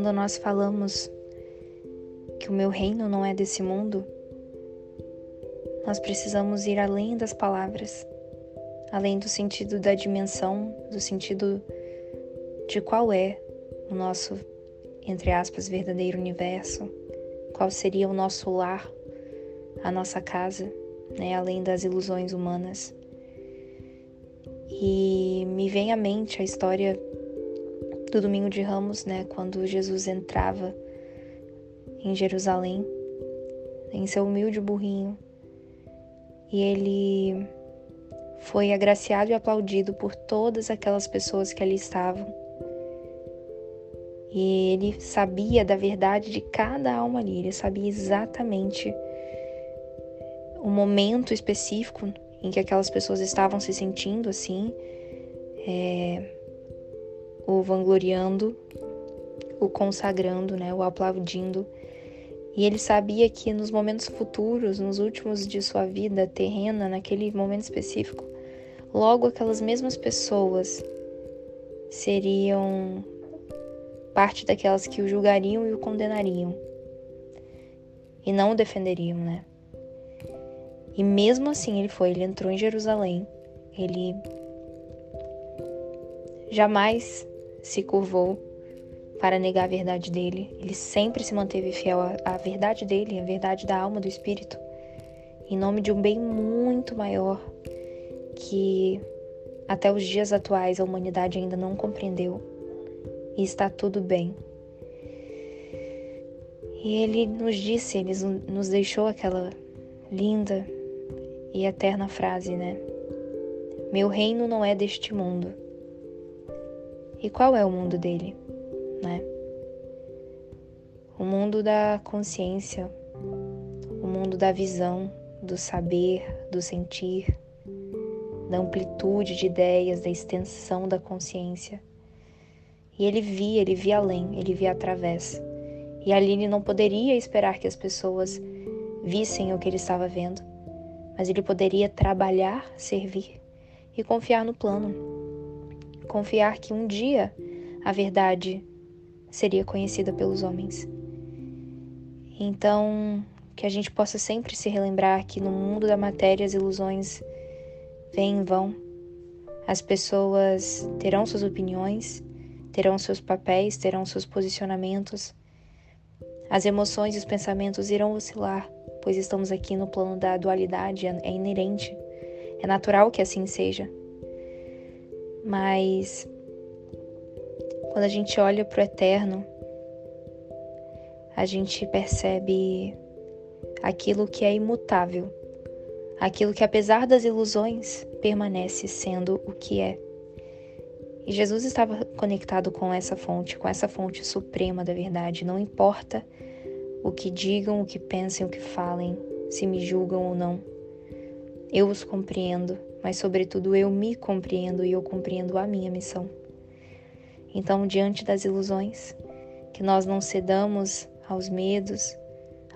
quando nós falamos que o meu reino não é desse mundo, nós precisamos ir além das palavras, além do sentido da dimensão, do sentido de qual é o nosso, entre aspas, verdadeiro universo, qual seria o nosso lar, a nossa casa, né, além das ilusões humanas. E me vem à mente a história do Domingo de Ramos, né, quando Jesus entrava em Jerusalém, em seu humilde burrinho, e ele foi agraciado e aplaudido por todas aquelas pessoas que ali estavam. E ele sabia da verdade de cada alma ali, ele sabia exatamente o momento específico em que aquelas pessoas estavam se sentindo assim, é, o vangloriando, o consagrando, né, o aplaudindo. E ele sabia que nos momentos futuros, nos últimos de sua vida terrena, naquele momento específico, logo aquelas mesmas pessoas seriam parte daquelas que o julgariam e o condenariam e não o defenderiam, né? E mesmo assim ele foi, ele entrou em Jerusalém, ele jamais se curvou para negar a verdade dele, ele sempre se manteve fiel à verdade dele, à verdade da alma, do espírito, em nome de um bem muito maior que até os dias atuais a humanidade ainda não compreendeu. E está tudo bem. E ele nos disse, ele nos deixou aquela linda e eterna frase, né? Meu reino não é deste mundo. E qual é o mundo dele, né? O mundo da consciência, o mundo da visão, do saber, do sentir, da amplitude de ideias, da extensão da consciência. E ele via, ele via além, ele via através. E ali ele não poderia esperar que as pessoas vissem o que ele estava vendo mas ele poderia trabalhar, servir e confiar no plano. Confiar que um dia a verdade seria conhecida pelos homens. Então, que a gente possa sempre se relembrar que no mundo da matéria as ilusões vêm em vão. As pessoas terão suas opiniões, terão seus papéis, terão seus posicionamentos. As emoções e os pensamentos irão oscilar, pois estamos aqui no plano da dualidade, é inerente, é natural que assim seja. Mas quando a gente olha para o eterno, a gente percebe aquilo que é imutável, aquilo que, apesar das ilusões, permanece sendo o que é. E Jesus estava conectado com essa fonte, com essa fonte suprema da verdade. Não importa o que digam, o que pensem, o que falem, se me julgam ou não. Eu os compreendo, mas, sobretudo, eu me compreendo e eu compreendo a minha missão. Então, diante das ilusões, que nós não cedamos aos medos,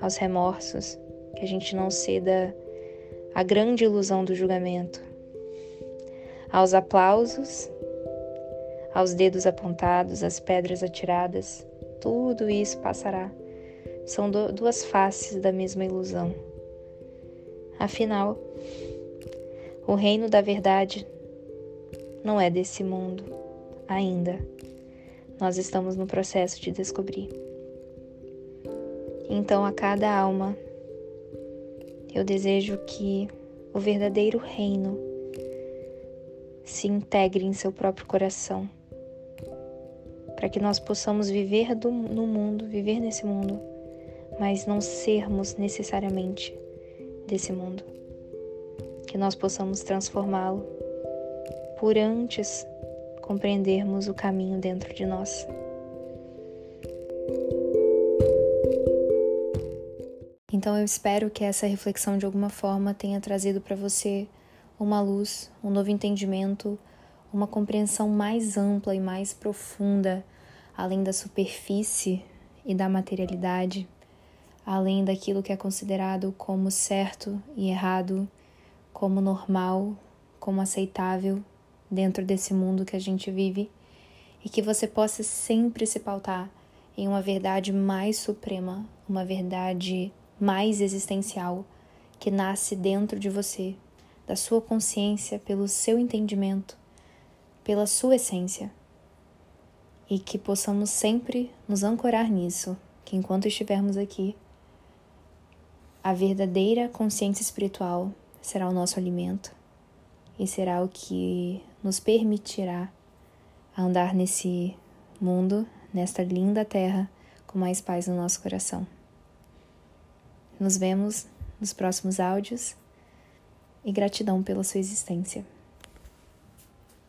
aos remorsos, que a gente não ceda à grande ilusão do julgamento, aos aplausos, aos dedos apontados, às pedras atiradas, tudo isso passará são duas faces da mesma ilusão. Afinal, o reino da verdade não é desse mundo ainda. Nós estamos no processo de descobrir. Então, a cada alma, eu desejo que o verdadeiro reino se integre em seu próprio coração, para que nós possamos viver do, no mundo, viver nesse mundo mas não sermos necessariamente desse mundo. Que nós possamos transformá-lo por antes compreendermos o caminho dentro de nós. Então eu espero que essa reflexão de alguma forma tenha trazido para você uma luz, um novo entendimento, uma compreensão mais ampla e mais profunda, além da superfície e da materialidade além daquilo que é considerado como certo e errado, como normal, como aceitável dentro desse mundo que a gente vive e que você possa sempre se pautar em uma verdade mais suprema, uma verdade mais existencial que nasce dentro de você, da sua consciência, pelo seu entendimento, pela sua essência. E que possamos sempre nos ancorar nisso, que enquanto estivermos aqui, a verdadeira consciência espiritual será o nosso alimento e será o que nos permitirá andar nesse mundo, nesta linda terra, com mais paz no nosso coração. Nos vemos nos próximos áudios e gratidão pela sua existência.